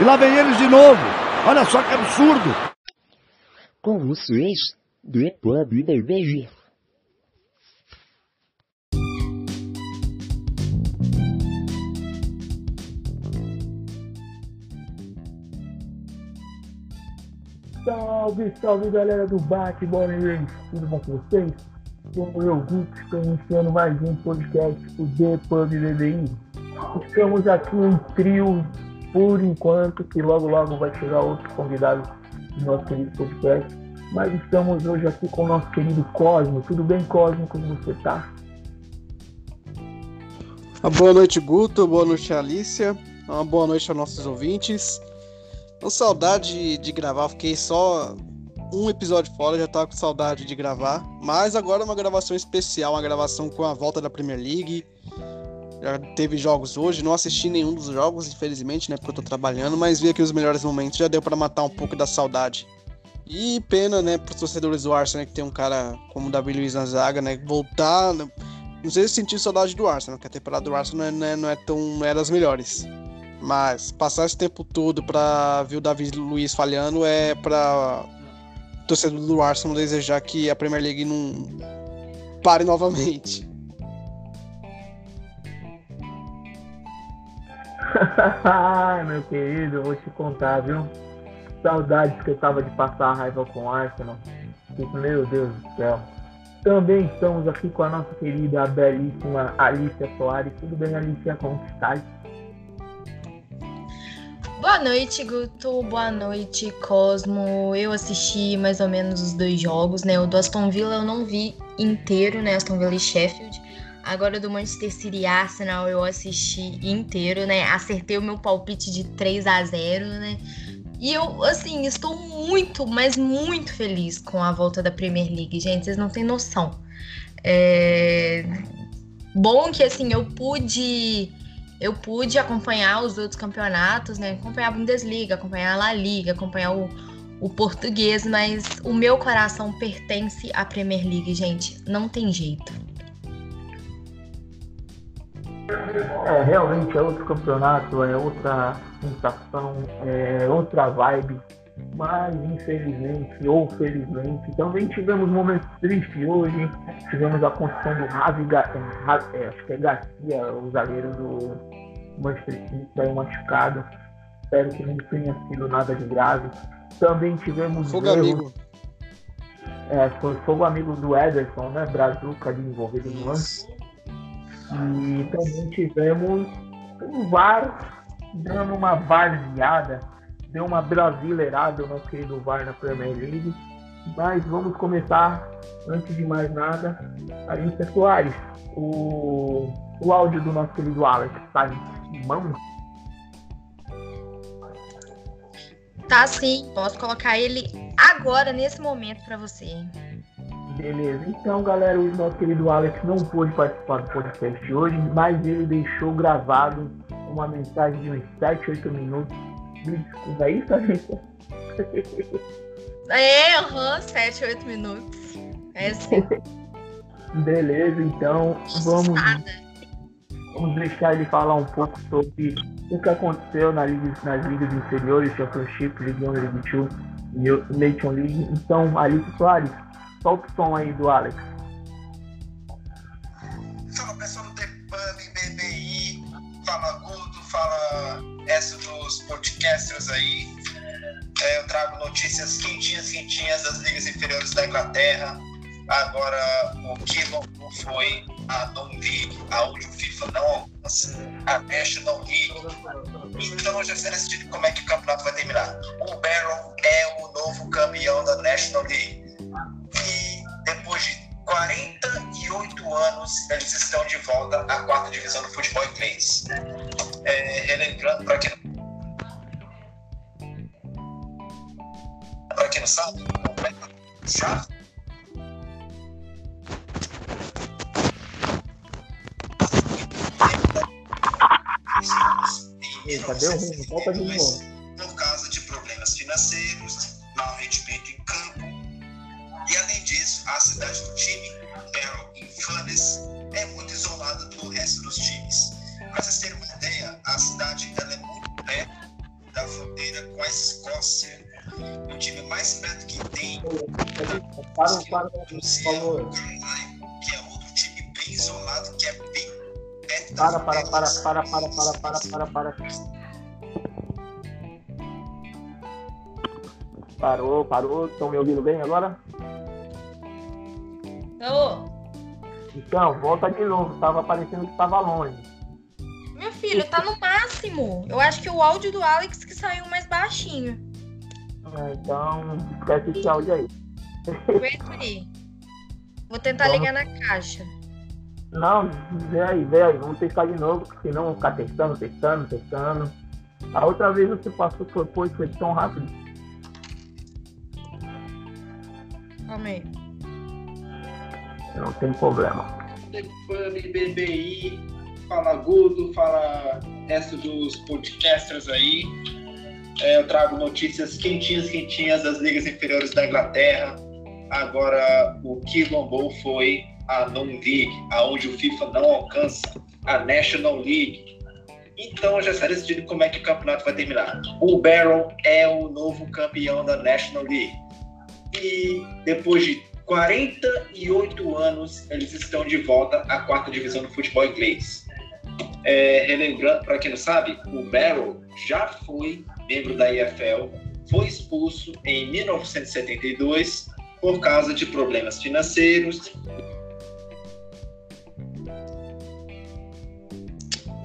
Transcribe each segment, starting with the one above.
E lá vem eles de novo. Olha só que absurdo. Com vocês, depois do beijo. Salve, salve galera do Bate Bola Tudo bom com vocês? Sou eu, Guto, estou iniciando mais um podcast do The Pub BBI. Estamos aqui em trio por enquanto, que logo logo vai chegar outro convidado do nosso querido podcast. Mas estamos hoje aqui com o nosso querido Cosmo. Tudo bem, Cosmo? Como você tá? Uma boa noite, Guto. Boa noite, Alicia. Uma boa noite aos nossos ouvintes. Com saudade de gravar, fiquei só um episódio fora, já tava com saudade de gravar. Mas agora é uma gravação especial, uma gravação com a volta da Premier League. Já teve jogos hoje, não assisti nenhum dos jogos, infelizmente, né? Porque eu tô trabalhando, mas vi aqui os melhores momentos, já deu para matar um pouco da saudade. E pena, né, pros torcedores do Arsenal, né, que tem um cara como o Davi Luiz na zaga, né? Voltar. Né, não sei se sentir saudade do Arsenal, que a temporada do Arsenal não é, não é tão. não é das melhores. Mas passar esse tempo todo pra ver o Davi Luiz falhando é pra torcedor do Arsenal desejar que a Premier League não pare novamente. Meu querido, eu vou te contar, viu? Saudades que eu tava de passar a raiva com o Arsenal. Meu Deus do céu. Também estamos aqui com a nossa querida, belíssima Alicia Soares. Tudo bem, Alicia? Como está? Boa noite, Guto. Boa noite, Cosmo. Eu assisti mais ou menos os dois jogos, né? O do Aston Villa eu não vi inteiro, né? Aston Villa e Sheffield. Agora do Manchester City Arsenal eu assisti inteiro, né? Acertei o meu palpite de 3 a 0, né? E eu, assim, estou muito, mas muito feliz com a volta da Premier League, gente. Vocês não têm noção. É... Bom que, assim, eu pude eu pude acompanhar os outros campeonatos, né? Acompanhar a Bundesliga, acompanhar a La Liga, acompanhar o, o português, mas o meu coração pertence à Premier League, gente. Não tem jeito. É, realmente é outro campeonato, é outra sensação, é outra vibe. Mas infelizmente ou felizmente também tivemos momentos tristes hoje. Tivemos a construção do Ravi, é, acho que é Garcia, o zagueiro do Manchester City, saiu machucado. Espero que não tenha sido nada de grave. Também tivemos. Fogo erros. amigo. É, foi fogo amigo do Ederson, né? Brazuca ali envolvido no lance. E também tivemos um VAR dando uma varzeada deu uma brasileirada o nosso querido VAR na Premier League. Mas vamos começar, antes de mais nada, Alícia Soares. O, o áudio do nosso querido Alex está em? Tá sim, posso colocar ele agora, nesse momento, para você. Beleza, então galera, o nosso querido Alex não pôde participar do podcast hoje, mas ele deixou gravado uma mensagem de uns 7, 8 minutos me desculpa aí, tá, gente? É, aham, uhum, 7, 8 minutos. É assim. Beleza, então vamos, vamos deixar ele falar um pouco sobre o que aconteceu na liga, nas ligas inferiores, Championship, League 1, League 2 e Nation League. Então, Alice Soares, solta o som aí do Alex. Fala pessoal do Pub, BBI, fala Guto, fala S dos podcasters aí. É, eu trago notícias quentinhas, quentinhas das ligas inferiores da Inglaterra. Agora, o que não foi a Non League, aonde o FIFA não alcança, a National League. Então já será decidido como é que o campeonato vai terminar. O Barrow é o novo campeão da National League. Depois de 48 anos, eles estão de volta à quarta divisão do futebol inglês. É, relembrando, para quem, quem não sabe, já Eita, deu ruim, volta de novo. Para, para, por Lucia, favor. Carolina, que é outro time bem isolado, que é bem perto Para, para, para, para, para, para, para, para, para. Parou, parou. Estão me ouvindo bem agora? Ô, Então, volta de novo. Tava parecendo que estava longe. meu filho, tá no máximo. Eu acho que o áudio do Alex que saiu mais baixinho. É, Então, esquece esse áudio aí. Wait aí. Vou tentar Vamos. ligar na caixa. Não, vê aí, vê aí. Vamos testar de novo, porque senão vamos ficar testando, testando, testando. A outra vez você passou, foi, foi, foi tão rápido. Calma aí. Não tem problema. Pub, BBI, fala Gudo, fala resto dos podcasters aí. É, eu trago notícias quentinhas, quentinhas das ligas inferiores da Inglaterra. Agora, o que bombou foi a Non-League, aonde o FIFA não alcança a National League. Então já está decidido como é que o campeonato vai terminar. O Barrow é o novo campeão da National League. E depois de 48 anos, eles estão de volta à quarta divisão do futebol inglês. É, relembrando, para quem não sabe, o Barrow já foi membro da EFL, foi expulso em 1972 por causa de problemas financeiros.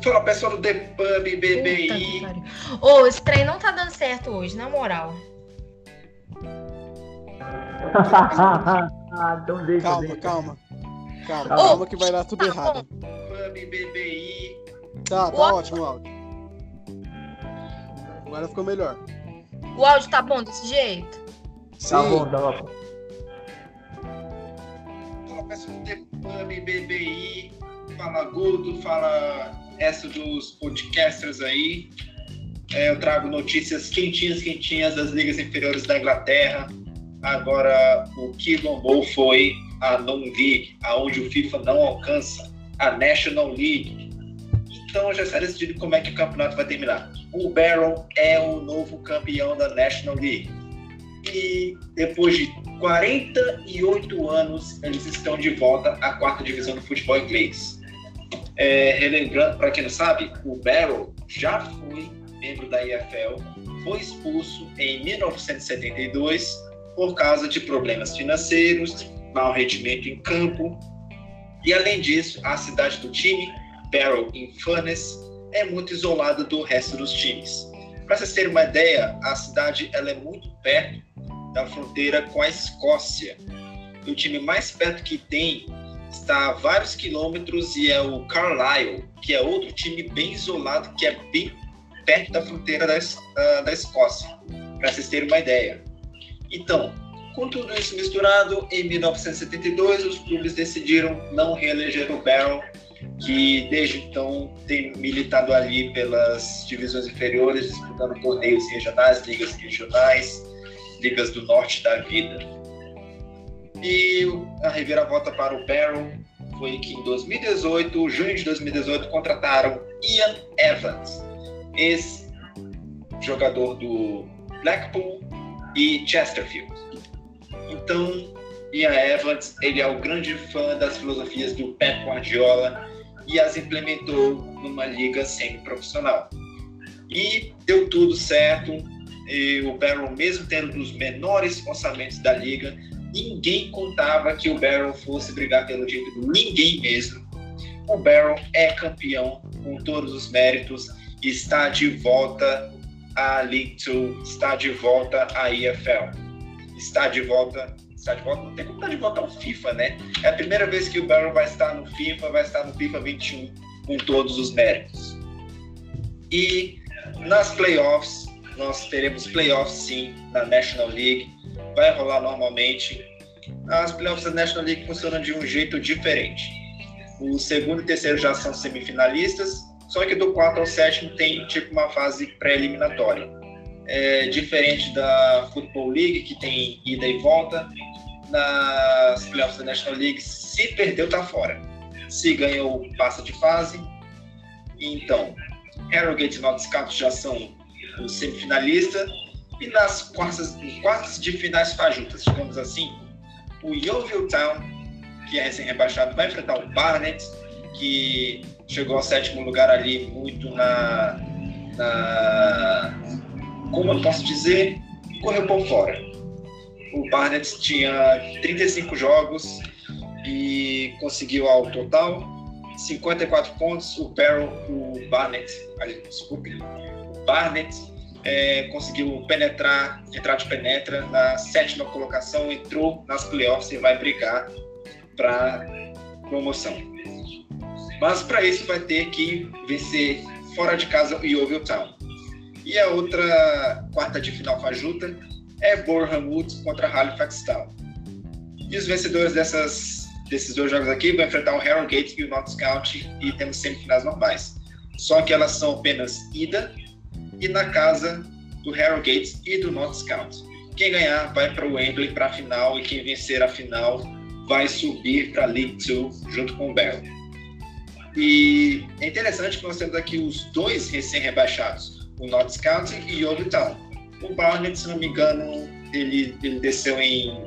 Fala pessoal do The Pub Puta que BBI. Ô, esse trem não tá dando certo hoje, na moral. ah, deixa, Calma, deixa. calma. Calma, Tá calma que vai dar tudo Tá errado. Pub BBI. Tá, tá Ó. ótimo o áudio. Agora ficou melhor. O áudio tá bom desse jeito? Sim, Tá bom, tá bom. Fala pessoal do The Pub BBI. Fala Gudo, fala resto dos podcasters aí. É, eu trago notícias quentinhas, quentinhas das ligas inferiores da Inglaterra. Agora, o que bombou foi a Non-League, aonde o FIFA não alcança a National League. Então já está decidido como é que o campeonato vai terminar. O Barrow é o novo campeão da National League. E depois de 48 anos, eles estão de volta à quarta divisão do futebol inglês. É, relembrando, para quem não sabe, o Barrow já foi membro da EFL, foi expulso em 1972 por causa de problemas financeiros, mau rendimento em campo. E além disso, a cidade do time, Barrow in Furness, é muito isolada do resto dos times. Para vocês terem uma ideia, a cidade ela é muito perto da fronteira com a Escócia. E o time mais perto que tem está a vários quilômetros e é o Carlisle, que é outro time bem isolado, que é bem perto da fronteira da, da- da Escócia, para vocês terem uma ideia. Então, com tudo isso misturado, em 1972 os clubes decidiram não reeleger o Barrow, que desde então tem militado ali pelas divisões inferiores, disputando torneios regionais, ligas regionais, ligas do norte da vida. E a reviravolta para o Barrow foi que em 2018, junho de 2018, contrataram Ian Evans, ex-jogador do Blackpool e Chesterfield. Então, Ian Evans, ele é o grande fã das filosofias do Pep Guardiola e as implementou numa liga semi-profissional. E deu tudo certo. E o Barrow, mesmo tendo os menores orçamentos da liga, ninguém contava que o Barrow fosse brigar pelo título, ninguém mesmo. O Barrow é campeão com todos os méritos está de volta à League Two, está de volta à EFL, está de volta, está de volta, não tem como estar de volta ao FIFA, né? É a primeira vez que o Barrow vai estar no FIFA, vai estar no FIFA 21 com todos os méritos. E nas playoffs, nós teremos playoffs sim na National League, vai rolar normalmente. As playoffs da National League funcionam de um jeito diferente. O segundo e terceiro já são semifinalistas, só que do quarto ao sétimo tem tipo uma fase pré-eliminatória. É diferente da Football League, que tem ida e volta. Nas playoffs da National League, se perdeu, tá fora. Se ganhou, passa de fase. Então, Harrogate e County já são os semifinalistas E nas quartas, quartas de finais fajutas, digamos assim, o Yeovil Town, que é recém-rebaixado, vai enfrentar o Barnet, que chegou ao sétimo lugar ali muito na, na como eu posso dizer, correu por fora. O Barnet tinha 35 jogos e conseguiu ao total 54 pontos. O Barrow, o Barnet, desculpe, o Barnet é, conseguiu penetrar, entrar de penetra na sétima colocação, entrou nas playoffs e vai brigar para promoção. Mas para isso vai ter que vencer fora de casa o Yeovil Town. E a outra quarta de final fajuta é Boreham Wood contra Halifax Town. E os vencedores dessas, desses dois jogos aqui vão enfrentar o Harrogate e o Notts County e temos semifinais normais. Só que elas são apenas ida e na casa do Harrogate e do Notts County. Quem ganhar vai para o Wembley para a final e quem vencer a final vai subir para a League Two junto com o Bell. E é interessante que nós temos aqui os dois recém-rebaixados, o Notts County e o Town. O Barnet, se não me engano, ele, ele desceu em,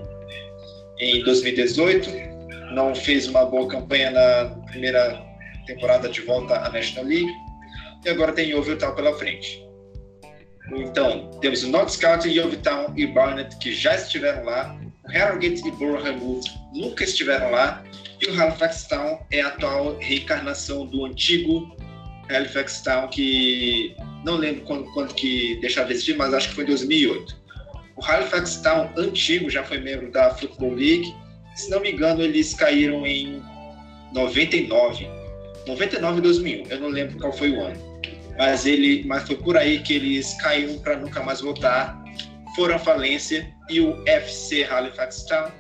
em 2018, não fez uma boa campanha na primeira temporada de volta à National League, e agora tem o Town pela frente. Então, temos o Notts County, Yeovil e Barnet que já estiveram lá, o Harrogate e Wood nunca estiveram lá, e o Halifax Town é a atual reencarnação do antigo Halifax Town, que não lembro quando, quando que deixava de existir, mas acho que foi em 2008. O Halifax Town antigo já foi membro da Football League, se não me engano eles caíram em 99, 99 e 2001, eu não lembro qual foi o ano. Mas ele, mas foi por aí que eles caíram para nunca mais voltar, foram à falência e o FC Halifax Town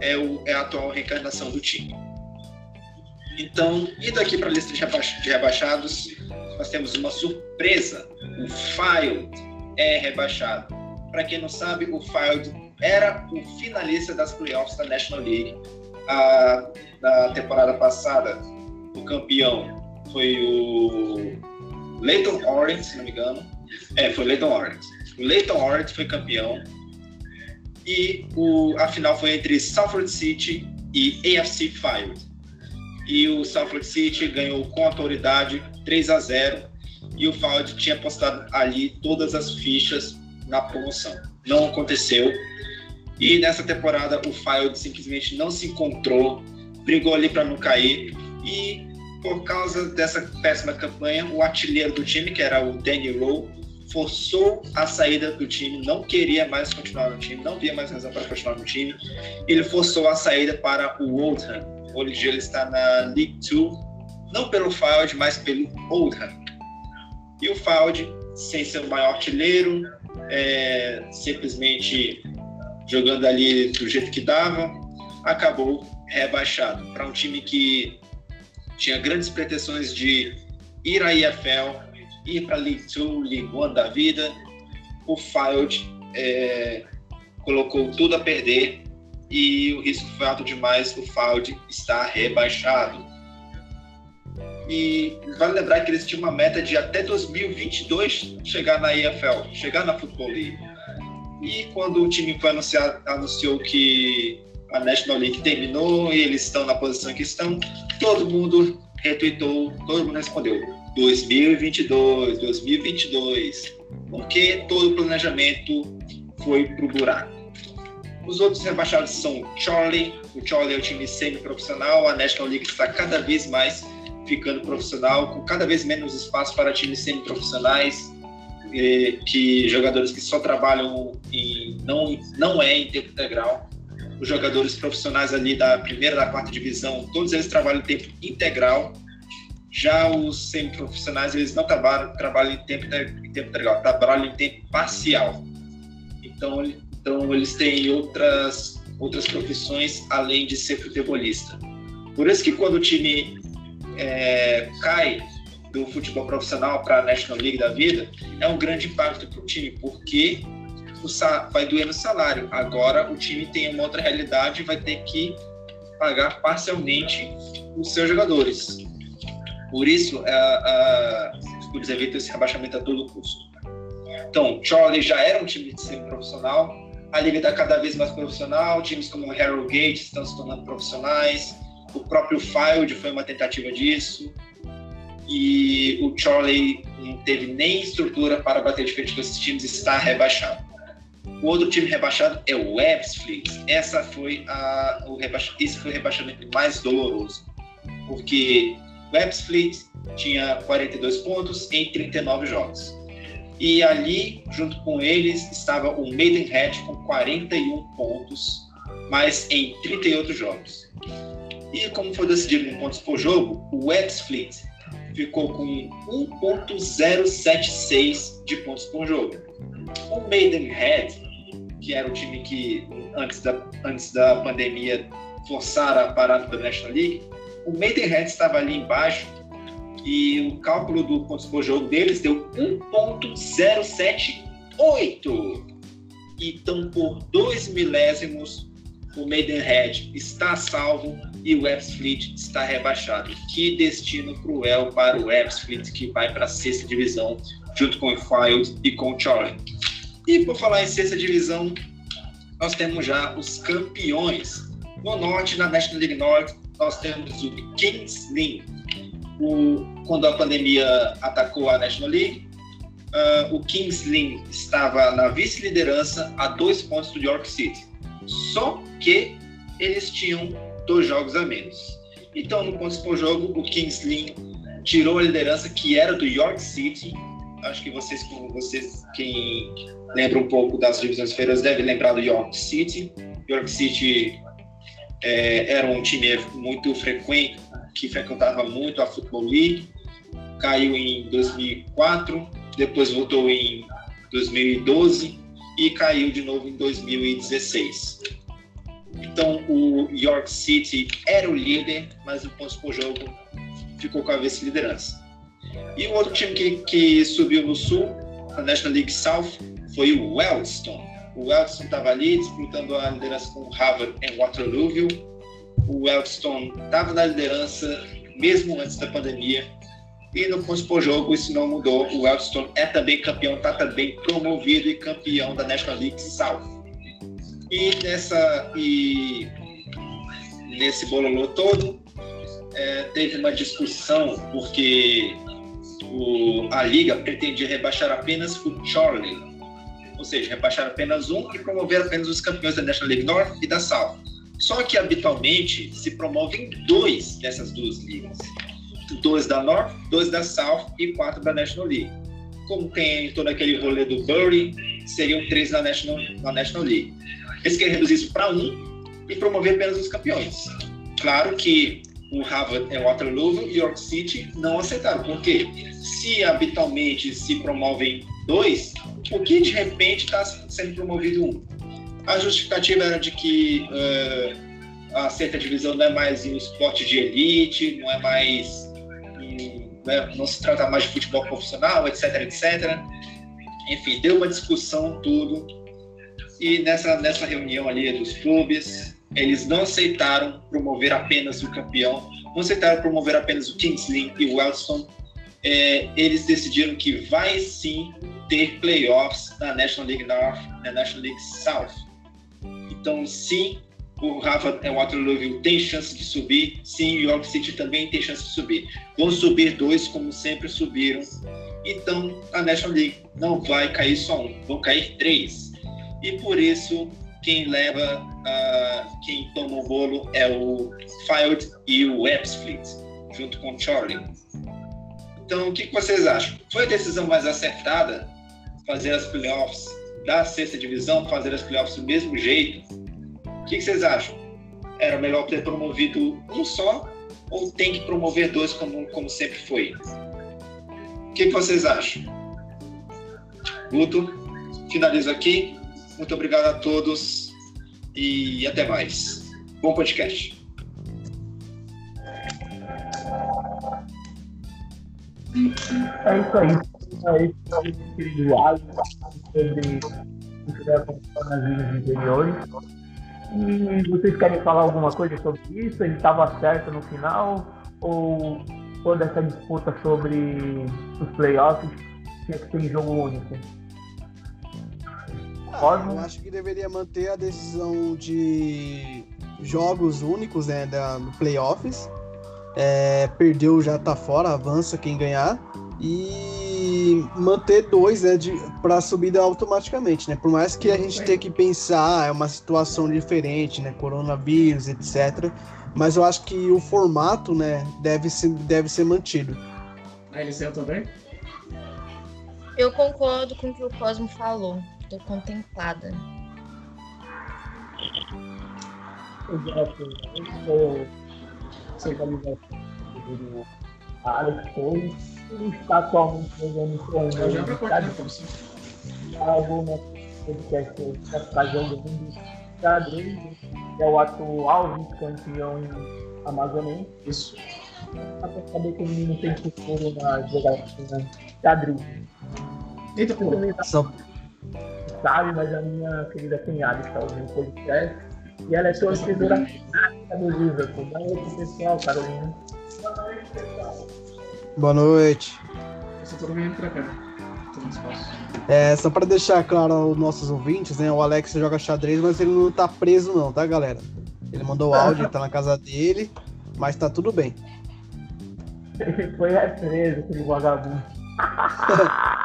é, o, é a atual reencarnação do time. Então, indo aqui para a lista de rebaixados, nós temos uma surpresa. O Field é rebaixado. Para quem não sabe, o Field era o finalista das playoffs da National League. A, na temporada passada, o campeão foi o Leighton Orient, se não me engano. É, foi Leighton Orient. Leighton Orient foi campeão e o, a final foi entre Salford City e AFC Fire. E o Salford City ganhou com autoridade 3 a 0 e o Fire tinha apostado ali todas as fichas na promoção. Não aconteceu. E nessa temporada o Fire simplesmente não se encontrou, brigou ali para não cair e por causa dessa péssima campanha, o artilheiro do time, que era o Danny Rowe, forçou a saída do time, não queria mais continuar no time, não via mais razão para continuar no time. Ele forçou a saída para o Oldham. Hoje ele está na League Two, não pelo Field, mas pelo Oldham. E o Field, sem ser o maior artilheiro, é, simplesmente jogando ali do jeito que dava, acabou rebaixado para um time que tinha grandes pretensões de ir à IFL, ir para League 2, League 1 da vida, o Field é, colocou tudo a perder e o risco foi alto demais, o Field está rebaixado. E vale lembrar que eles tinham uma meta de até 2022 chegar na EFL, chegar na Football League. E quando o time foi anunciar, anunciou que a National League terminou e eles estão na posição que estão, todo mundo retweetou, todo mundo respondeu. 2022, 2022, porque todo o planejamento foi pro buraco. Os outros rebaixados são o Charlie, o Charlie é o time semi-profissional, a National League está cada vez mais ficando profissional, com cada vez menos espaço para times semi-profissionais, que jogadores que só trabalham não não é em tempo integral. Os jogadores profissionais ali da primeira, da quarta divisão, todos eles trabalham em tempo integral já os semiprofissionais, eles não trabalham, trabalham em tempo, em tempo integral, trabalham em tempo parcial. Então, então eles têm outras, outras profissões além de ser futebolista. Por isso que quando o time é, cai do futebol profissional para a National League da vida, é um grande impacto para o time, porque o, vai doer no salário. Agora o time tem uma outra realidade e vai ter que pagar parcialmente os seus jogadores. Por isso, a, a, os clubes evitam esse rebaixamento a todo custo. Então, Charlie já era um time semi-profissional, a liga está cada vez mais profissional, times como o Harrogate estão se tornando profissionais, o próprio Field foi uma tentativa disso, e o Charlie não teve nem estrutura para bater de frente com esses times e está rebaixado. O outro time rebaixado é o Ebbsfleet. Essa foi a, o esse foi o rebaixamento mais doloroso, porque o Ebbsfleet tinha 42 pontos em 39 jogos. E ali, junto com eles, estava o Maidenhead com 41 pontos, mas em 38 jogos. E como foi decidido em pontos por jogo, o Ebbsfleet ficou com 1.076 de pontos por jogo. O Maidenhead, que era o time que antes da, antes da pandemia forçara a parada da National League, o Maidenhead estava ali embaixo e o cálculo do pontos por jogo deles deu 1.078. Então, por dois milésimos, o Maidenhead está salvo e o Ebbsfleet está rebaixado. Que destino cruel para o Ebbsfleet, que vai para a sexta divisão, junto com o Field e com o Charlie. E por falar em sexta divisão, nós temos já os campeões. No norte, na National League North, nós temos o Kings Lynn. O, quando a pandemia atacou a National League, uh, o Kings Lynn estava na vice-liderança a dois pontos do York City. Só que eles tinham dois jogos a menos. Então, no pontos por jogo, o Kings Lynn tirou a liderança que era do York City. Acho que vocês, vocês, quem lembra um pouco das divisões feiras, deve lembrar do York City. York City é, era um time muito frequente, que frequentava muito a Football League. Caiu em 2004, depois voltou em 2012 e caiu de novo em 2016. Então o York City era o líder, mas o pontos por jogo ficou com a vice-liderança. E o outro time que, que subiu no sul, a National League South, foi o Wellston. O Wellston estava ali disputando a liderança com o Harvard em Waterlooville. O Wellston estava na liderança mesmo antes da pandemia. E no por jogo isso não mudou. O Wellston é também campeão, está também promovido e campeão da National League South. E nessa e nesse bololô todo é, teve uma discussão porque o, a liga pretendia rebaixar apenas o Charlie, ou seja, rebaixar apenas um e promover apenas os campeões da National League North e da South. Só que habitualmente se promovem dois dessas duas ligas, dois da North, dois da South e quatro da National League. Como tem todo aquele rolê do Bury, seriam três na National, na National League. Eles querem reduzir isso para um e promover apenas os campeões. Claro que o Harvard e Waterloo e York City não aceitaram, porque se habitualmente se promovem dois, por que de repente está sendo promovido um? A justificativa era de que uh, a certa divisão não é mais um esporte de elite, não é mais. Um, né, não se trata mais de futebol profissional, etc, etc. Enfim, deu uma discussão, tudo. E nessa, nessa reunião ali dos clubes, eles não aceitaram promover apenas o campeão, não aceitaram promover apenas o Kingsley e o Wellston. É, eles decidiram que vai sim ter playoffs na National League North, na National League South. Então, sim, o Rafa Waterloo tem chance de subir, sim, o York City também tem chance de subir. Vão subir dois, como sempre subiram. Então, a National League não vai cair só um, vão cair três. E por isso, quem leva, uh, quem toma o bolo é o Field e o Ebbsfleet, junto com o Charlie. Então, o que vocês acham? Foi a decisão mais acertada fazer as playoffs da sexta divisão, fazer as playoffs do mesmo jeito. O que, vocês acham? Era melhor ter promovido um só ou tem que promover dois como, como sempre foi? O que, que vocês acham? Guto, finalizo aqui. Muito obrigado a todos e até mais. Bom podcast. É isso aí individuais sobre o que vai acontecer nas ligas interiores. E vocês querem falar alguma coisa sobre isso? Ele estava certo no final? Ou toda essa disputa sobre os playoffs tinha que ser em jogo único? Ah, Cosmo? eu acho que deveria manter a decisão de jogos únicos, né, da, no playoffs. É, perdeu já tá fora, avança quem ganhar. E manter dois, né, de, pra subida automaticamente, né? Por mais que a gente tenha que pensar, é uma situação diferente, né? Coronavírus, etc. Mas eu acho que o formato, né, deve ser, deve ser mantido. A Eliseu também? Eu concordo com o que o Cosmo falou. Tô contemplada. Exato. O centralização do Alex Torres. Ele está atualmente jogando com Eu já o pra cortar, como assim? Algo no podcast que está jogando xadrez, que é o atual vice-campeão amazonense. Isso. Dá pra saber que o menino tem futuro na jogatina xadrez. Eita, pô. Só, sabe, mas a minha querida cunhada está ouvindo o podcast e ela é torcedora fanática do Liverpool. Boa noite, pessoal, Carolina. boa noite. Eu só tô vindo pra cá. É, só para deixar claro aos nossos ouvintes, né? O Alex joga xadrez, mas ele não tá preso não, tá, galera? Ele mandou áudio, ele tá na casa dele, mas tá tudo bem. Ele foi preso, aquele vagabundo.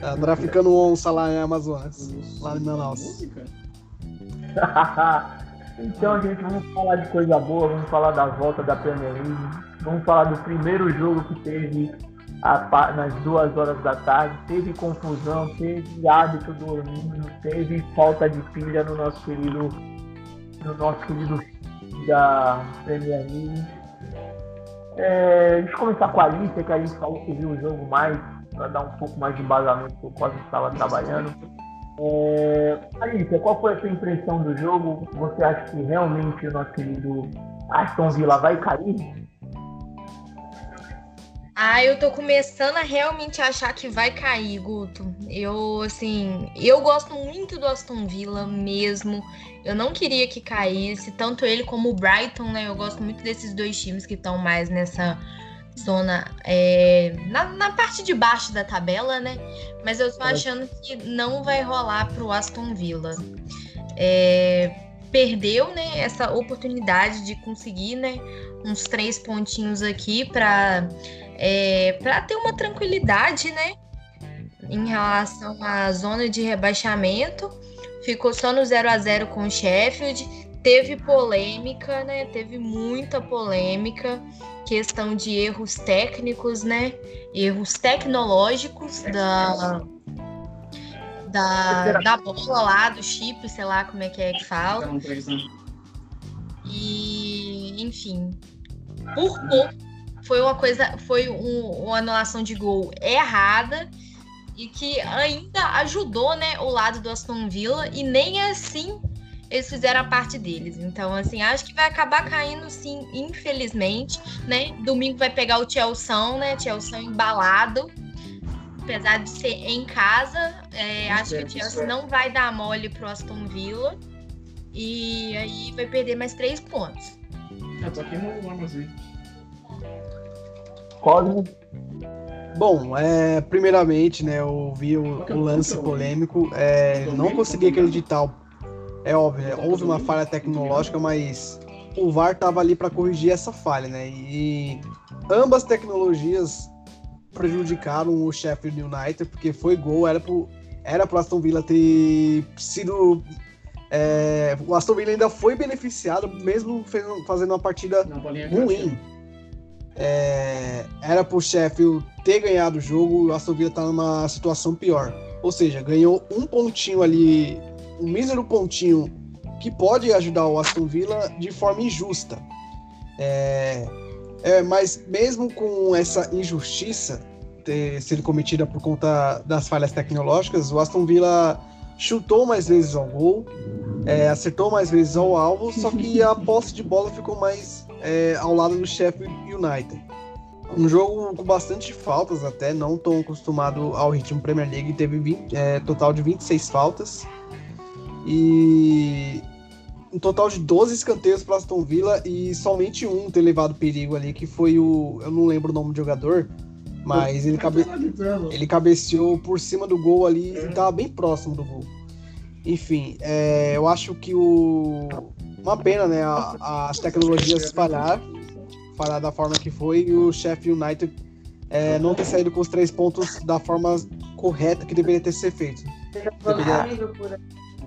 Tá traficando onça lá em Amazonas, lá em Manaus. Então, gente, vamos falar de coisa boa, vamos falar da volta da Premier League, vamos falar do primeiro jogo que teve a nas duas horas da tarde, teve confusão, teve hábito dormindo, teve falta de pilha no nosso querido, no nosso querido da Premier League. É, deixa eu começar com a Alicia, que a gente falou que viu o jogo mais, para dar um pouco mais de embasamento que eu quase estava trabalhando. É, qual foi a sua impressão do jogo? Você acha que realmente o nosso querido Aston Villa vai cair? Ah, eu tô começando a realmente achar que vai cair, Guto. Eu, assim, eu gosto muito do Aston Villa mesmo. Eu não queria que caísse, tanto ele como o Brighton, né? Eu gosto muito desses dois times que estão mais nessa zona, é, na, na parte de baixo da tabela, né? Mas eu tô achando que não vai rolar pro Aston Villa. É, perdeu, né, essa oportunidade de conseguir, né, uns três pontinhos aqui para é, para ter uma tranquilidade, né? Em relação à zona de rebaixamento. Ficou só no 0 a 0 com o Sheffield. Teve polêmica, né? Teve muita polêmica. Questão de erros técnicos, né? Erros tecnológicos da, da, da bola lá, do chip, sei lá como é que é que fala. 3, né? E, enfim, por pouco foi uma coisa, foi um- uma anulação de gol errada e que ainda ajudou, né, o lado do Aston Villa e nem assim eles fizeram a parte deles. Então, assim, acho que vai acabar caindo sim, infelizmente, né? Domingo vai pegar o Chelsea, né? Chelsea embalado. Apesar de ser em casa, é, acho que o Chelsea não vai dar mole pro Aston Villa. E aí vai perder mais três pontos. Eu tô aqui no Amazon. Cosmo, Bom, é, primeiramente, né, eu vi o, o lance polêmico, é, não consegui acreditar. É óbvio, né, houve uma falha tecnológica, mas o VAR tava ali para corrigir essa falha, né? E ambas tecnologias prejudicaram o Sheffield United, porque foi gol, era pro, era pro Aston Villa ter sido. é, o Aston Villa ainda foi beneficiado, mesmo fazendo uma partida ruim. É, era pro Sheffield ter ganhado o jogo, o Aston Villa tá numa situação pior. Ou seja, ganhou um pontinho ali, um mísero pontinho que pode ajudar o Aston Villa de forma injusta. É, é, mas mesmo com essa injustiça ter sido cometida por conta das falhas tecnológicas, o Aston Villa chutou mais vezes ao gol, é, acertou mais vezes ao alvo, só que a posse de bola ficou mais é, ao lado do Sheffield United. Um jogo com bastante faltas até, não tão acostumado ao ritmo Premier League, teve 20, é, total de 26 faltas. E um total de 12 escanteios para Aston Villa e somente um ter levado perigo ali, que foi o. Eu não lembro o nome do jogador, mas ele, cabe, ele cabeceou por cima do gol ali e tava bem próximo do gol. Enfim, é, eu acho que o. Uma pena, né? a- as tecnologias falhar, falhar da forma que foi, e o Sheffield United é, não ter saído com os três pontos da forma correta que deveria ter sido feito. Deveria-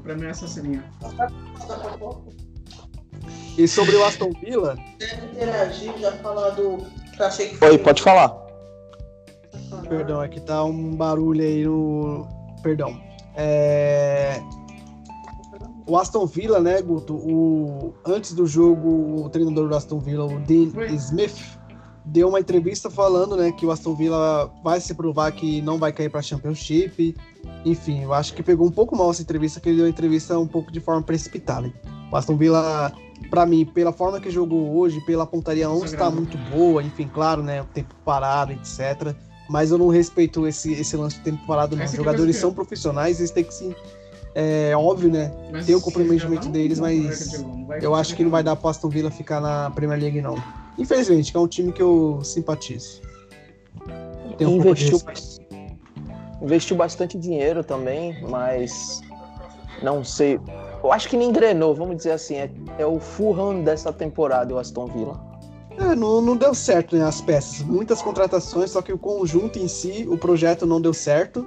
Pra mim é assassininha. E sobre o Aston Villa, Deve interagir, já falar do. achei que Oi, pode falar. Perdão, é que tá um barulho aí no. Perdão. É... O Aston Villa, né, Guto? O... Antes do jogo, o treinador do Aston Villa, o Dean. Smith, deu uma entrevista falando, né, que o Aston Villa vai se provar que não vai cair para Championship. Enfim, eu acho que pegou um pouco mal essa entrevista, que ele deu a entrevista um pouco de forma precipitada. O Aston Villa, para mim, pela forma que jogou hoje, pela pontaria não está Sagrado. muito boa, enfim, claro, né, o tempo parado, etc. Mas eu não respeito esse, esse lance de tempo parado, não. Os é jogadores são profissionais, eles têm que se. É óbvio, né? Mas Tem o comprometimento deles, mas Eu acho que não vai dar pro Aston Villa ficar na Premier League, não. Infelizmente, que é um time que eu simpatizo. Tem um investiu, investiu bastante dinheiro também, mas não sei. Eu acho que nem engrenou, vamos dizer assim. É, é o Fulham dessa temporada, o Aston Villa. É, não, não deu certo, né, as peças. Muitas contratações, só que o conjunto em si, o projeto não deu certo.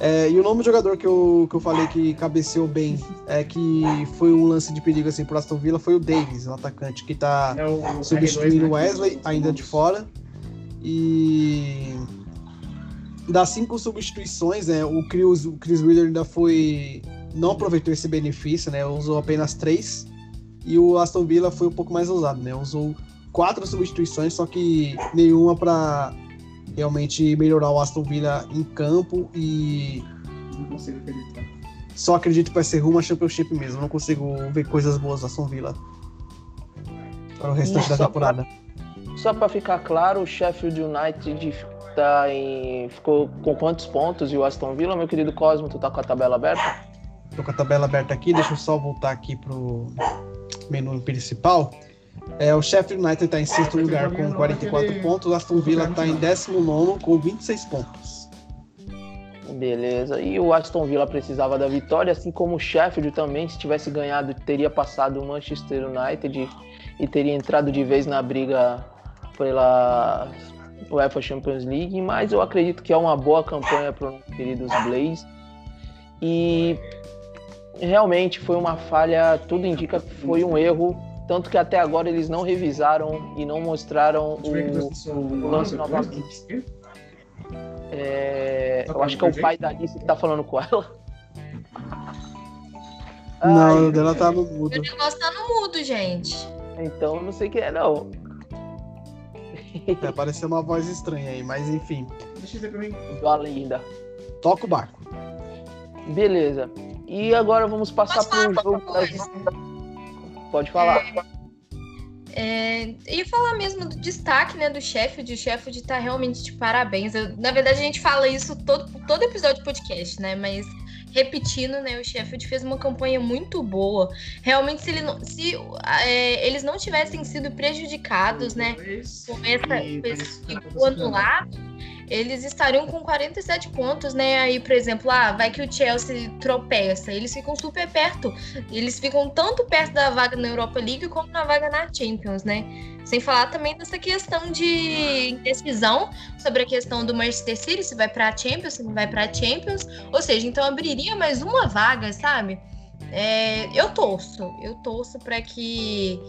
É, e o nome do jogador que eu, que eu falei que cabeceou bem, é que foi um lance de perigo assim pro Aston Villa, foi o Davis, o atacante, que tá É o substituindo o R2, né? Wesley, ainda de fora. E das cinco substituições, né, o Chris, o Chris Wheeler ainda foi. não aproveitou esse benefício, né? Usou apenas três. E o Aston Villa foi um pouco mais ousado, né? Usou quatro substituições, só que nenhuma para realmente melhorar o Aston Villa em campo e Não consigo acreditar. só acredito que vai ser rumo a Championship mesmo. Não consigo ver coisas boas do Aston Villa para o restante da Só temporada. Só pra ficar claro, o Sheffield United tá em, ficou com quantos pontos e o Aston Villa, meu querido Cosmo, tu tá com a tabela aberta? Tô com a tabela aberta aqui, deixa eu só voltar aqui pro menu principal. É, o Sheffield United está em sexto lugar com 44 pontos, o Aston Villa está em 19 com 26 pontos. Beleza. E o Aston Villa precisava da vitória, assim como o Sheffield também, se tivesse ganhado, teria passado o Manchester United e teria entrado de vez na briga pela UEFA Champions League, mas eu acredito que é uma boa campanha para os queridos Blaze. E realmente foi uma falha, tudo indica que foi um erro, tanto que até agora eles não revisaram e não mostraram o, o lance novamente. coisa. é, eu acho que é o pai da Alice que tá falando com ela. Não, Ai, o dela tá no mudo. O negócio tá no mudo, gente. então eu não sei quem é não. Vai parecer uma voz estranha aí, mas enfim. Deixa eu ver pra mim. Do Alinda. Toca o barco. Beleza. E agora vamos passar para um jogo. Pode falar. É, ia falar mesmo do destaque, né, do Sheffield. O Sheffield tá realmente de parabéns. Eu- na verdade, a gente fala isso todo, todo episódio de podcast, né? Mas repetindo, né, o Sheffield fez uma campanha muito boa. Realmente, se, ele não- se, é, eles não tivessem sido prejudicados, né, com essa, E com esse dois- gol anulado, eles estariam com 47 pontos, né? Aí, por exemplo, ah, vai que o Chelsea tropeça, eles ficam super perto. Eles ficam tanto perto da vaga na Europa League como na vaga na Champions, né? Sem falar também dessa questão de indecisão sobre a questão do Manchester City, se vai pra Champions, se não vai pra Champions. Ou seja, então abriria mais uma vaga, sabe? É, eu torço, eu torço para que,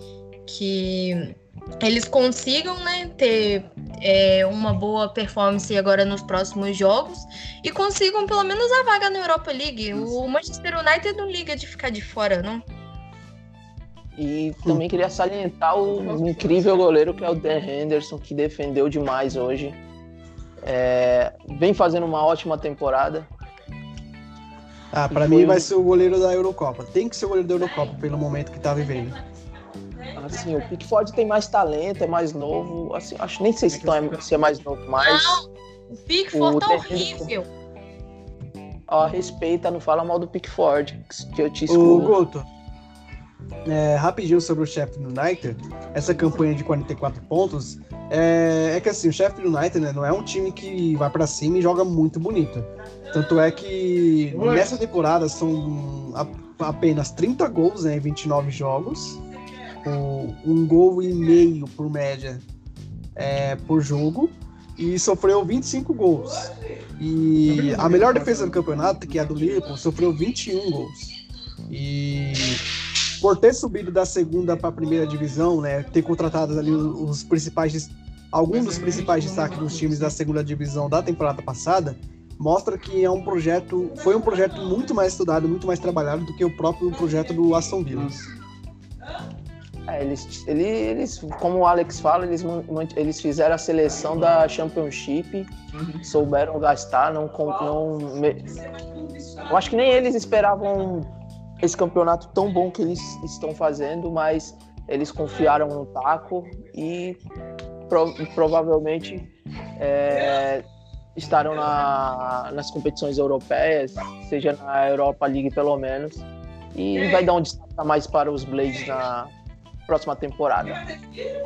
que eles consigam né, ter é, uma boa performance agora nos próximos jogos e consigam pelo menos a vaga na Europa League. O Manchester United não liga de ficar de fora, não. E também queria salientar o incrível goleiro que é o Dan Henderson, que defendeu demais hoje. É, vem fazendo uma ótima temporada. Ah, pra E mim vai ser o goleiro da Eurocopa. Tem que ser o goleiro da Eurocopa pelo momento que tá vivendo. Assim, o Pickford tem mais talento, é mais novo. Assim, acho nem sei se, tão- se é mais novo, mas O Pickford O tá horrível. ó, respeita, não fala mal do Pickford, que eu te O excluo. Guto, é, rapidinho sobre o Sheffield United, essa campanha de 44 pontos, é, é que assim, o Sheffield United né, não é um time que vai pra cima e joga muito bonito. Tanto é que nessa temporada são apenas 30 gols né, em 29 jogos, com um gol e meio por média é, por jogo, e sofreu 25 gols. E a melhor defesa do campeonato, que é a do Liverpool, sofreu 21 gols. E por ter subido da segunda para a primeira divisão, né, ter contratado ali os, principais, alguns dos principais destaques dos times da segunda divisão da temporada passada, mostra que é um projeto, foi um projeto muito mais estudado, muito mais trabalhado do que o próprio projeto do Aston Villa. É, eles, ele- eles, como o Alex fala, eles, eles fizeram a seleção da Championship, souberam gastar, não, não me- eu acho que nem eles esperavam esse campeonato tão bom que eles estão fazendo, mas eles confiaram no taco e pro- provavelmente é, estarão na- nas competições europeias, seja na Europa League pelo menos, e vai dar um destaque mais para os Blades na próxima temporada.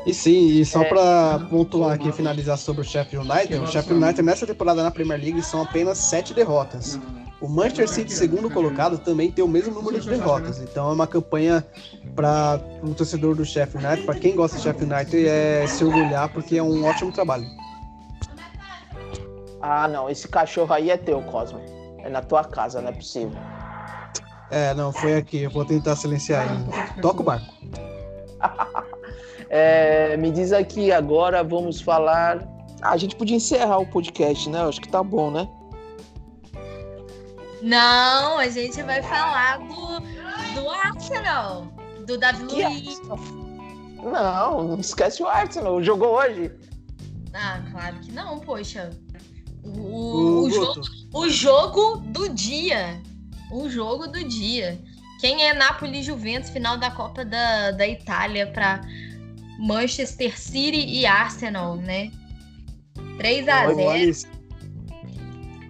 E sim, e só É. pra pontuar aqui e finalizar sobre o Sheffield United, o Sheffield United nessa temporada na Premier League são apenas sete derrotas. O Manchester City, segundo colocado, também tem o mesmo número de derrotas. Então é uma campanha para o torcedor do Sheffield United, para quem gosta do Sheffield United, é se orgulhar porque é um ótimo trabalho. Ah, não, esse cachorro aí é teu, Cosmo. É na tua casa, não é possível. É, não, foi aqui, eu vou tentar silenciar ele. Toca o barco. É, me diz aqui agora, vamos falar. Ah, a gente podia encerrar o podcast, né? Eu acho que tá bom, né? Não, a gente vai falar do, do Arsenal, do Davi Que Luiz. Não, não esquece o Arsenal. Jogou hoje. Ah, claro que não, poxa. O, o, O o jogo, o jogo do dia. O jogo do dia. Quem é Napoli e Juventus, final da Copa da, da Itália para Manchester City e Arsenal, né? 3 a Ô, 0 Alice,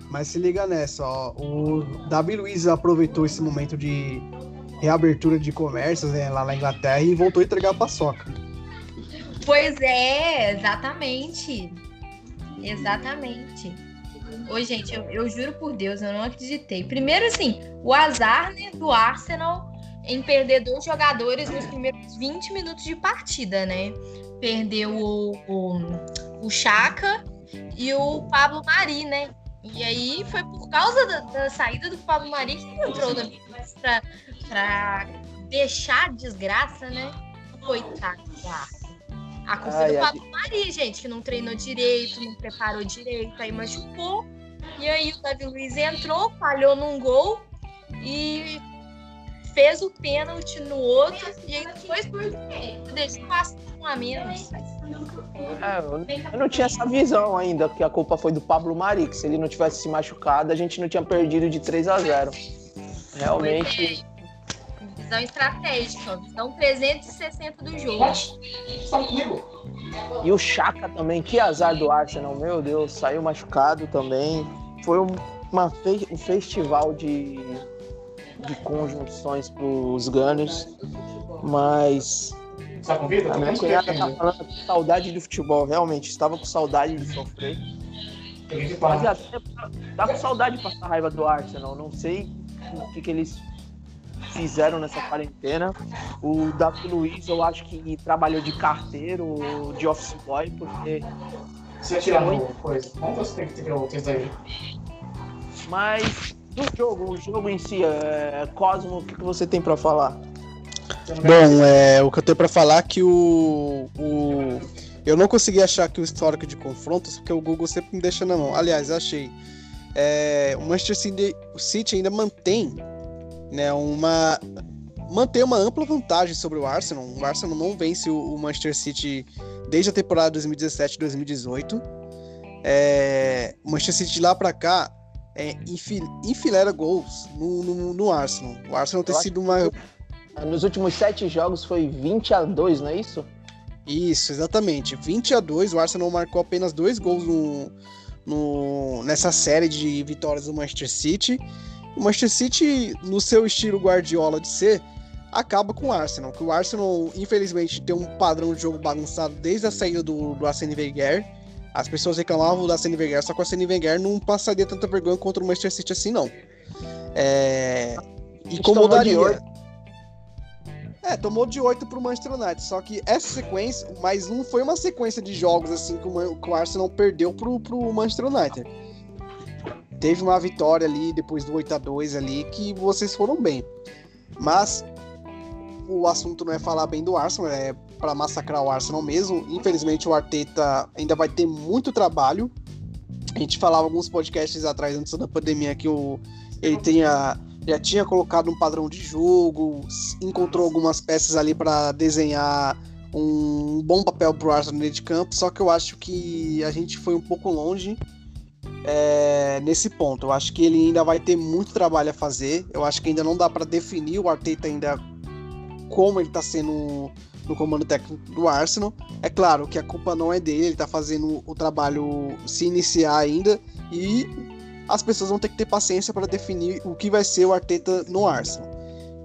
Mas se liga nessa, ó. O Davi Luiz aproveitou esse momento de reabertura de comércios né, lá na Inglaterra e voltou a entregar a paçoca. Pois é, exatamente. Exatamente. Oi, gente, eu, eu juro por Deus, eu não acreditei. Primeiro, assim, o azar né, do Arsenal em perder dois jogadores nos primeiros 20 minutos de partida, né? Perdeu o, o, o Chaka e o Pablo Mari, né? E aí foi por causa da, da saída do Pablo Mari que entrou Luiz pra, pra deixar a desgraça, né? Coitado do Arsenal. A culpa Ai, do ai. Pablo Mari, gente, que não treinou direito, não preparou direito, aí machucou. E aí o Davi Luiz entrou, falhou num gol e fez o pênalti no outro. E aí depois deixou passar um a menos. É, eu, eu não tinha essa visão ainda, que a culpa foi do Pablo Mari, que se ele não tivesse se machucado, a gente não tinha perdido de 3 a 0 Realmente, Visão estratégica, visão 360 do jogo. E o Chaka também, que azar do Arsenal, meu Deus, saiu machucado também. Foi um, uma fe- um festival de, de conjunções pros Gunners, mas a minha cunhada tá falando com saudade do futebol, realmente, estava com saudade de sofrer. Mas até tá com saudade de passar raiva do Arsenal, não sei o que, que eles fizeram nessa quarentena. O Davi Luiz, eu acho que trabalhou de carteiro, de office boy, porque. Você tirar no coisa. Como você tem que ter o texto aí? Mas do jogo, o jogo em si, é... Cosmo, o que, que você tem pra falar? Bom, é, o que eu tenho pra falar é que o, o. Eu não consegui achar aqui o histórico de confrontos, porque o Google sempre me deixa na mão. Aliás, achei. É, o Manchester City, o City ainda mantém né, uma. Mantém uma ampla vantagem sobre o Arsenal. O Arsenal não vence o, Manchester City desde a temporada 2017-2018. É, o Manchester City de lá pra cá é, enfi- enfileira gols no, no, no Arsenal. O Arsenal tem Eu sido uma. Nos últimos sete jogos foi 20 a 2, não é isso? Isso, exatamente. 20 a 2, o Arsenal marcou apenas dois gols no, no- nessa série de vitórias do Manchester City. O Manchester City, no seu estilo Guardiola de ser, acaba com o Arsenal. Que o Arsenal, infelizmente, tem um padrão de jogo bagunçado desde a saída do, do Arsene Wenger. As pessoas reclamavam do Arsene Wenger, só que o Arsene Wenger não passaria tanta vergonha contra o Manchester City assim, não. É... Incomodaria. tomou de oito. É, tomou de 8 pro Manchester United. Só que essa sequência, mas não foi uma sequência de jogos assim que o, Man- que o Arsenal perdeu pro, pro Manchester United. Teve uma vitória ali depois do 8 a 2 ali que vocês foram bem. Mas o assunto não é falar bem do Arsenal, é para massacrar o Arsenal mesmo. Infelizmente o Arteta ainda vai ter muito trabalho. A gente falava alguns podcasts atrás antes da pandemia que o, ele tenha já tinha colocado um padrão de jogo, encontrou algumas peças ali para desenhar um bom papel pro Arsenal dentro de campo, só que eu acho que a gente foi um pouco longe é, nesse ponto. Eu acho que ele ainda vai ter muito trabalho a fazer. Eu acho que ainda não dá para definir o Arteta ainda como ele tá sendo no comando técnico do Arsenal. É claro que a culpa não é dele, ele tá fazendo o trabalho se iniciar ainda e as pessoas vão ter que ter paciência para definir o que vai ser o Arteta no Arsenal.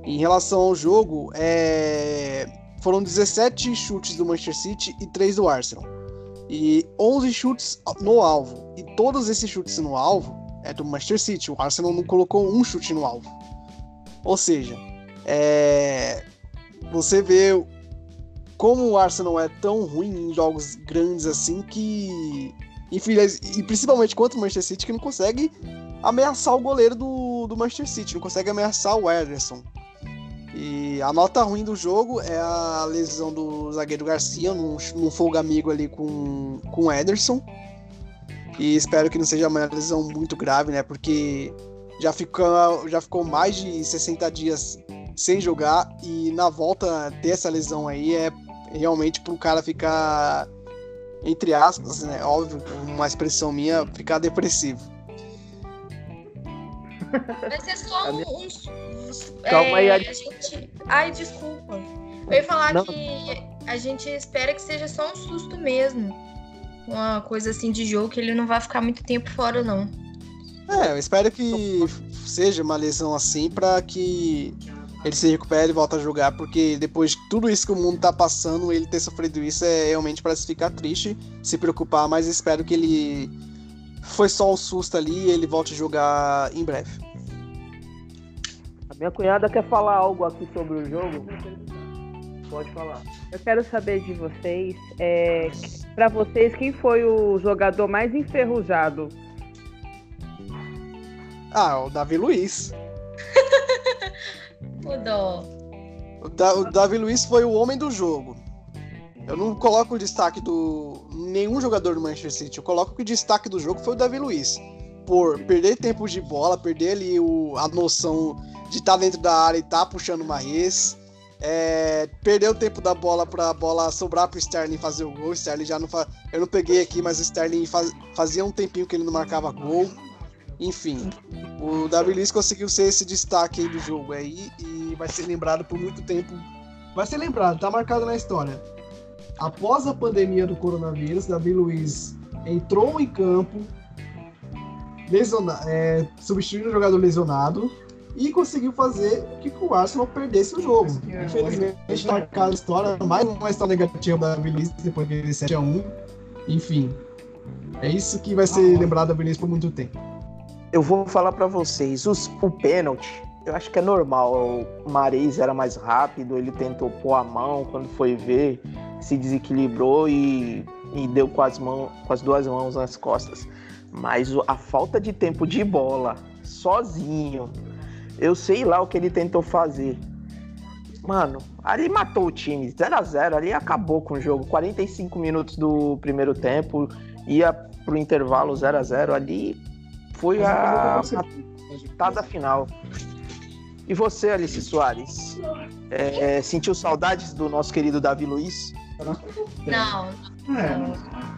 Em relação ao jogo, é, foram 17 chutes do Manchester City e 3 do Arsenal. E 11 chutes no alvo. E todos esses chutes no alvo é do Manchester City. O Arsenal não colocou um chute no alvo. Ou seja, é, você vê como o Arsenal é tão ruim em jogos grandes assim que. E principalmente contra o Manchester City, que não consegue ameaçar o goleiro do, do Manchester City, não consegue ameaçar o Ederson. E a nota ruim do jogo é a lesão do zagueiro Garcia num, num folga amigo ali com, com o Ederson. E espero que não seja uma lesão muito grave, né? Porque já ficou, já ficou mais de 60 dias sem jogar e na volta ter essa lesão aí é realmente pro cara ficar, entre aspas, né? Óbvio, uma expressão minha, ficar depressivo. Vai ser só um. um- Calma aí, é, Ari. a gente. Ai, desculpa. Eu ia falar Não. que a gente espera que seja só um susto mesmo. Uma coisa assim de jogo que ele não vai ficar muito tempo fora, não. É, eu espero que seja uma lesão assim pra que ele se recupere e volte a jogar, porque depois de tudo isso que o mundo tá passando, ele ter sofrido isso é realmente para se ficar triste, se preocupar, mas espero que ele foi só um susto ali e ele volte a jogar em breve. A minha cunhada quer falar algo aqui sobre o jogo. Pode falar. Eu quero saber de vocês, é, para vocês, quem foi o jogador mais enferrujado? Ah, o Davi Luiz. O dó. O, Da- o Davi Luiz foi o homem do jogo. Eu não coloco o destaque do nenhum jogador do Manchester City. Eu coloco que o destaque do jogo foi o Davi Luiz. Por perder tempo de bola, perder ali o, a noção de estar dentro da área e estar puxando uma res. É, perder o tempo da bola para a bola sobrar para o Sterling fazer o gol. O Sterling já não fa... Eu não peguei aqui, mas o Sterling faz- fazia um tempinho que ele não marcava gol. Enfim, o Davi Luiz conseguiu ser esse destaque aí do jogo aí e vai ser lembrado por muito tempo. Vai ser lembrado, tá marcado na história. Após a pandemia do coronavírus, Davi Luiz entrou em campo, lesiona, é, substituindo o jogador lesionado e conseguiu fazer que o Arsenal perdesse o jogo. Infelizmente, tá marcado na história, mais uma história negativa da Davi Luiz depois daquele 7x1. Enfim, é isso que vai ser lembrado da Davi Luiz por muito tempo. Eu vou falar pra vocês, os, o pênalti, eu acho que é normal. O Mares era mais rápido, ele tentou pôr a mão, quando foi ver, se desequilibrou e, e deu com as, mãos, com as duas mãos nas costas. Mas a falta de tempo de bola, sozinho, eu sei lá o que ele tentou fazer. Mano, ali matou o time, 0 a 0 ali acabou com o jogo. 45 minutos do primeiro tempo, ia pro intervalo 0 a 0 ali foi a matada final. E você, Alice Soares? É, sentiu saudades do nosso querido Davi Luiz? Não, não.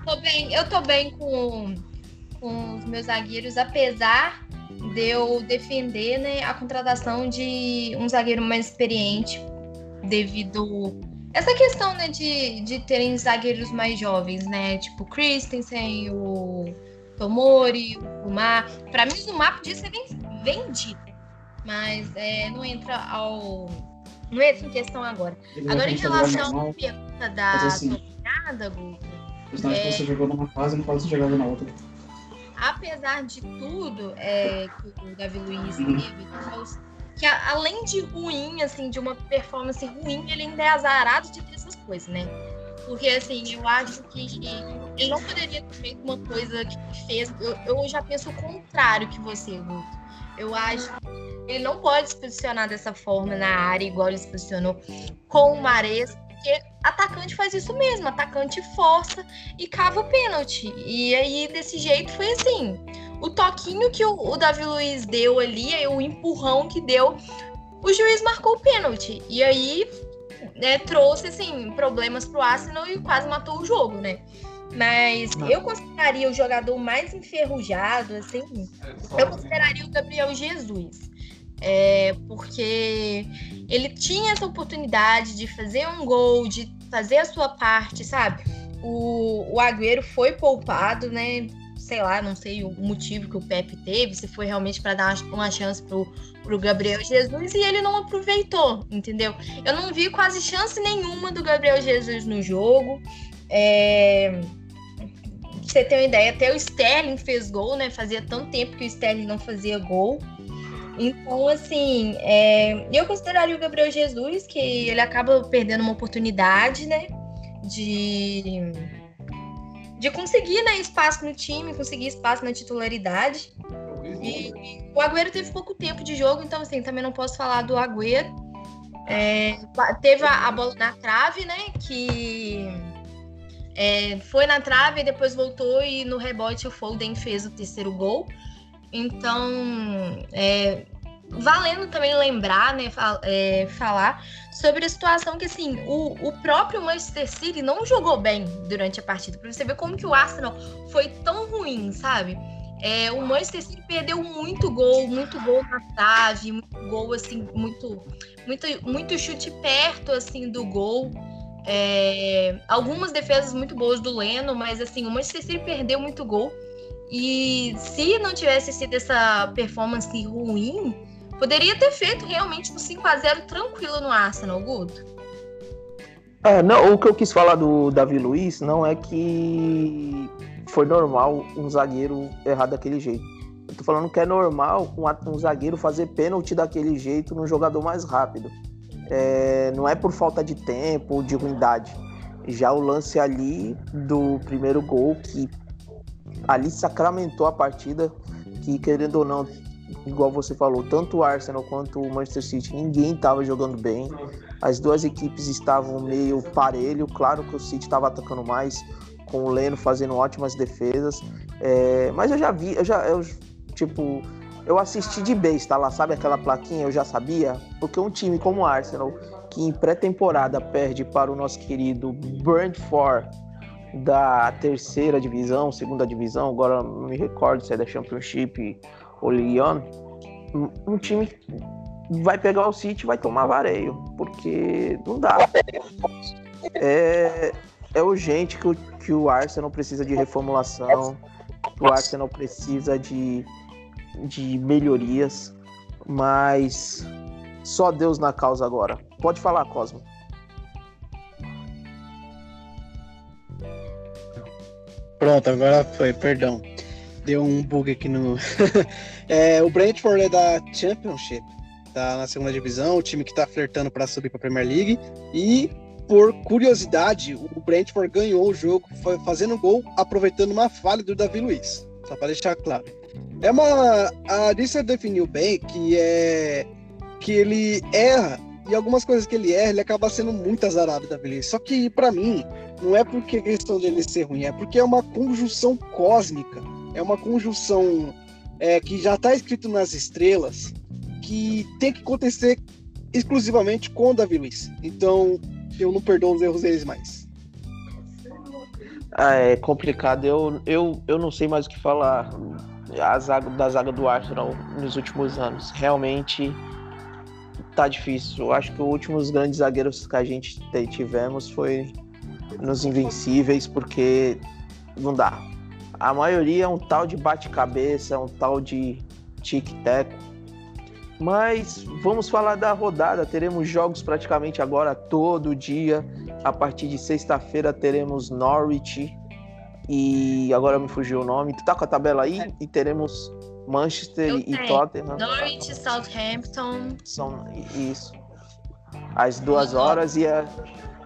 Tô bem, eu tô bem com, com os meus zagueiros, apesar de eu defender né, a contratação de um zagueiro mais experiente, devido essa questão né, de, de terem zagueiros mais jovens, né? Tipo o Christensen, o Tomori, o Zumar. Pra mim, o Zumar podia ser ven- vendido, mas é, não entra ao, Não essa em questão agora. Ele Agora, em relação à pergunta da assim- Guto, é... Você jogou numa fase, não pode ser jogado na outra. apesar de tudo é, que o Davi Luiz Uhum. teve, que além de ruim, assim, de uma performance ruim, ele ainda é azarado de ter essas coisas, né? Porque, assim, eu acho que ele não poderia ter feito uma coisa que fez. Eu, eu já penso o contrário que você, Guto. Eu acho que ele não pode se posicionar dessa forma na área, igual ele se posicionou com o Mares, porque atacante faz isso mesmo, atacante força e cava o pênalti. E aí, desse jeito, foi assim. O toquinho que o, o Davi Luiz deu ali, aí o empurrão que deu, o juiz marcou o pênalti. E aí né, trouxe assim, problemas pro Arsenal e quase matou o jogo, né? Mas eu consideraria o jogador mais enferrujado, assim, eu consideraria o Gabriel Jesus. É, porque ele tinha essa oportunidade de fazer um gol, de fazer a sua parte, sabe? O, o Agüero foi poupado, né? Sei lá, não sei o motivo que o Pepe teve, se foi realmente para dar uma chance pro, pro Gabriel Jesus e ele não aproveitou, entendeu? Eu não vi quase chance nenhuma do Gabriel Jesus no jogo. É... Você ter uma ideia, até o Sterling fez gol, né? Fazia tanto tempo que o Sterling não fazia gol. Então, assim, é, eu consideraria o Gabriel Jesus, que ele acaba perdendo uma oportunidade, né? De, de conseguir né, espaço no time, conseguir espaço na titularidade. E o Agüero teve pouco tempo de jogo, então, assim, também não posso falar do Agüero. É, teve a, a bola na trave, né? Que é, foi na trave depois voltou e no rebote o Foden fez o terceiro gol. Então, é, valendo também lembrar, né, fal- é, falar sobre a situação que, assim, o, o próprio Manchester City não jogou bem durante a partida. Pra você ver como que o Arsenal foi tão ruim, sabe? É, o Manchester City perdeu muito gol, muito gol na trave, muito gol, assim, muito, muito, muito chute perto, assim, do gol. É, algumas defesas muito boas do Leno, mas, assim, o Manchester City perdeu muito gol. E se não tivesse sido essa performance ruim, poderia ter feito realmente um 5 a 0 tranquilo no Arsenal, Guto. É, não, o que eu quis falar do Davi Luiz não é que foi normal um zagueiro errar daquele jeito. Eu tô falando que é normal um, um zagueiro fazer pênalti daquele jeito num jogador mais rápido. É, não é por falta de tempo ou de ruindade. Já o lance ali do primeiro gol, que ali sacramentou a partida, que querendo ou não, igual você falou, tanto o Arsenal quanto o Manchester City, ninguém estava jogando bem. As duas equipes estavam meio parelho. Claro que o City estava atacando mais, com o Leno fazendo ótimas defesas. É, mas eu já vi, eu já, eu, tipo, eu assisti de besta lá, sabe aquela plaquinha? Eu já sabia, porque um time como o Arsenal, que em pré-temporada perde para o nosso querido Brentford da terceira divisão, segunda divisão, agora não me recordo se é da Championship ou Lyon, um- time vai pegar o City e vai tomar vareio, porque não dá. É, é urgente que o, que o Arsenal precisa de reformulação, que o Arsenal precisa de, de melhorias, mas só Deus na causa agora. Pode falar, Cosmo. Pronto, agora foi, perdão. Deu um bug aqui no. É, o Brentford é da Championship, tá na segunda divisão, o time que tá flertando para subir para Premier League. E, por curiosidade, o Brentford ganhou o jogo fa- fazendo gol, aproveitando uma falha do Davi Luiz. Só para deixar claro. É uma. A Dissler definiu bem que é. que ele erra. E algumas coisas que ele erra, ele acaba sendo muito azarado, Davi Luiz. Só que, para mim, não é porque a questão dele ser ruim, é porque é uma conjunção cósmica. É uma conjunção é, que já está escrito nas estrelas que tem que acontecer exclusivamente com o Davi Luiz. Então, eu não perdoo os erros deles mais. Ah, é complicado. Eu, eu, eu não sei mais o que falar a zaga, da zaga do Arsenal nos últimos anos. Realmente tá difícil. Eu acho que os últimos grandes zagueiros que a gente te- tivemos foi nos Invencíveis, porque não dá. A maioria é um tal de bate-cabeça, é um tal de tic-tac. Mas vamos falar da rodada. Teremos jogos praticamente agora todo dia. A partir de sexta-feira teremos Norwich e agora me fugiu o nome. Tu tá com a tabela aí? E teremos Manchester Eu e tenho. Tottenham. Norwich, Southampton. São isso. Às duas horas e, a,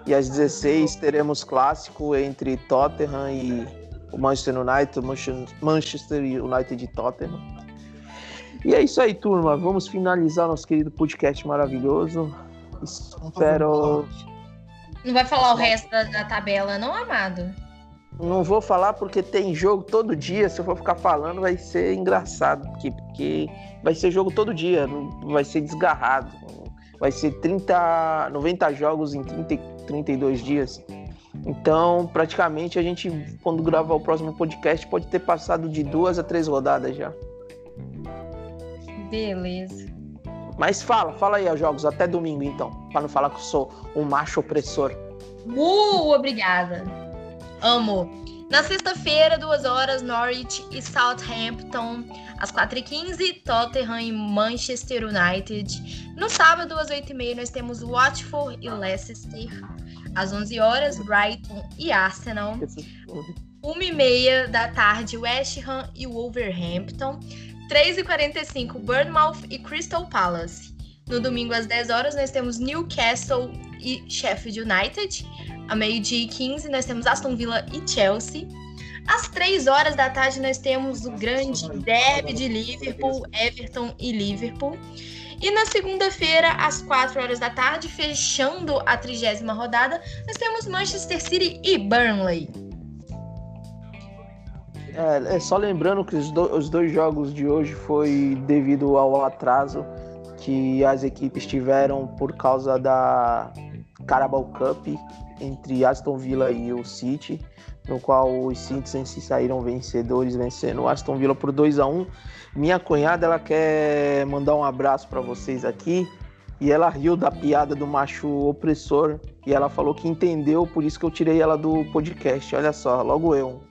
e às 16 teremos clássico entre Tottenham e o Manchester United, Manche- Manchester United e Tottenham. E é isso aí, turma. Vamos finalizar nosso querido podcast maravilhoso. Espero. Não vai falar o resto da, da tabela, não, amado? Não vou falar porque tem jogo todo dia. Se eu for ficar falando, vai ser engraçado. Porque, porque vai ser jogo todo dia. Vai ser desgarrado. Vai ser 30, 90 jogos em 30, e 32 dias. Então, praticamente, a gente, quando gravar o próximo podcast, pode ter passado de duas a três rodadas já. Beleza. Mas fala, fala aí, os jogos, até domingo então. Pra não falar que eu sou um macho opressor. Uh, obrigada. Amo. Na sexta-feira, duas horas, Norwich e Southampton. Às 4h15, Tottenham e Manchester United. No sábado, às 8h30, nós temos Watford e Leicester. Às 11 horas, Brighton e Arsenal. 1h30 da tarde, West Ham e Wolverhampton. 3h45, Bournemouth e Crystal Palace. No domingo, às 10 horas, nós temos Newcastle e Sheffield United. A meio-dia e 15, nós temos Aston Villa e Chelsea. Às 3 horas da tarde, nós temos o grande derby de Liverpool, Everton e Liverpool. E na segunda-feira, às 4 horas da tarde, fechando a trigésima rodada, nós temos Manchester City e Burnley. É, é só lembrando que os, do- os dois jogos de hoje foi devido ao atraso que as equipes tiveram por causa da Carabao Cup entre Aston Villa e o City, no qual os Citizens se saíram vencedores, vencendo o Aston Villa por 2 a 1 Minha cunhada ela quer mandar um abraço para vocês aqui e ela riu da piada do macho opressor e ela falou que entendeu, por isso que eu tirei ela do podcast. Olha só, logo eu.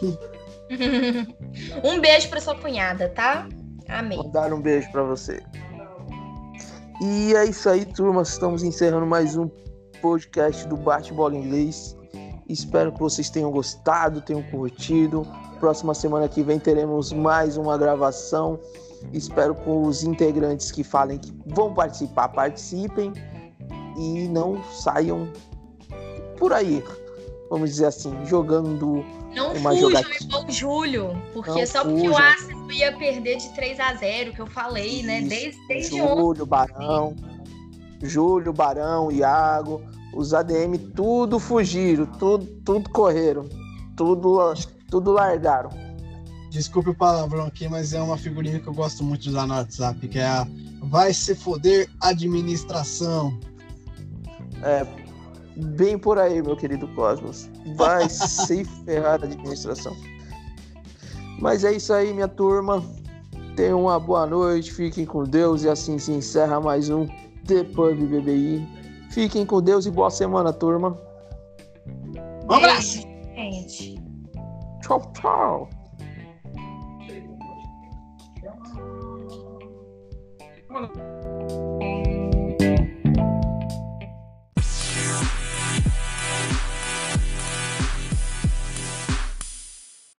um beijo pra sua cunhada, tá? Amém. Mandar um beijo pra você. E é isso aí, turma. Estamos encerrando mais um podcast do Bate-Bola Inglês. Espero que vocês tenham gostado, tenham curtido. Próxima semana que vem teremos mais uma gravação. Espero que os integrantes que falem que vão participar, participem e não saiam por aí, vamos dizer assim, jogando Não uma fujam jogatina. igual o Júlio, porque Não só porque o fujam. Arsenal ia perder de 3 a 0 que eu falei, né? Desde, desde ontem. Júlio, Barão, Júlio, Barão, Iago, os ADM tudo fugiram, tudo, tudo correram, tudo, tudo largaram. Desculpe o palavrão aqui, mas é uma figurinha que eu gosto muito de usar no WhatsApp, que é a Vai se foder administração. É, bem por aí, meu querido Cosmos. Vai se ferrar a administração. Mas é isso aí, minha turma. Tenham uma boa noite, fiquem com Deus e assim se encerra mais um The Pub BBI. Fiquem com Deus e boa semana, turma. Um abraço! Gente. Tchau, tchau.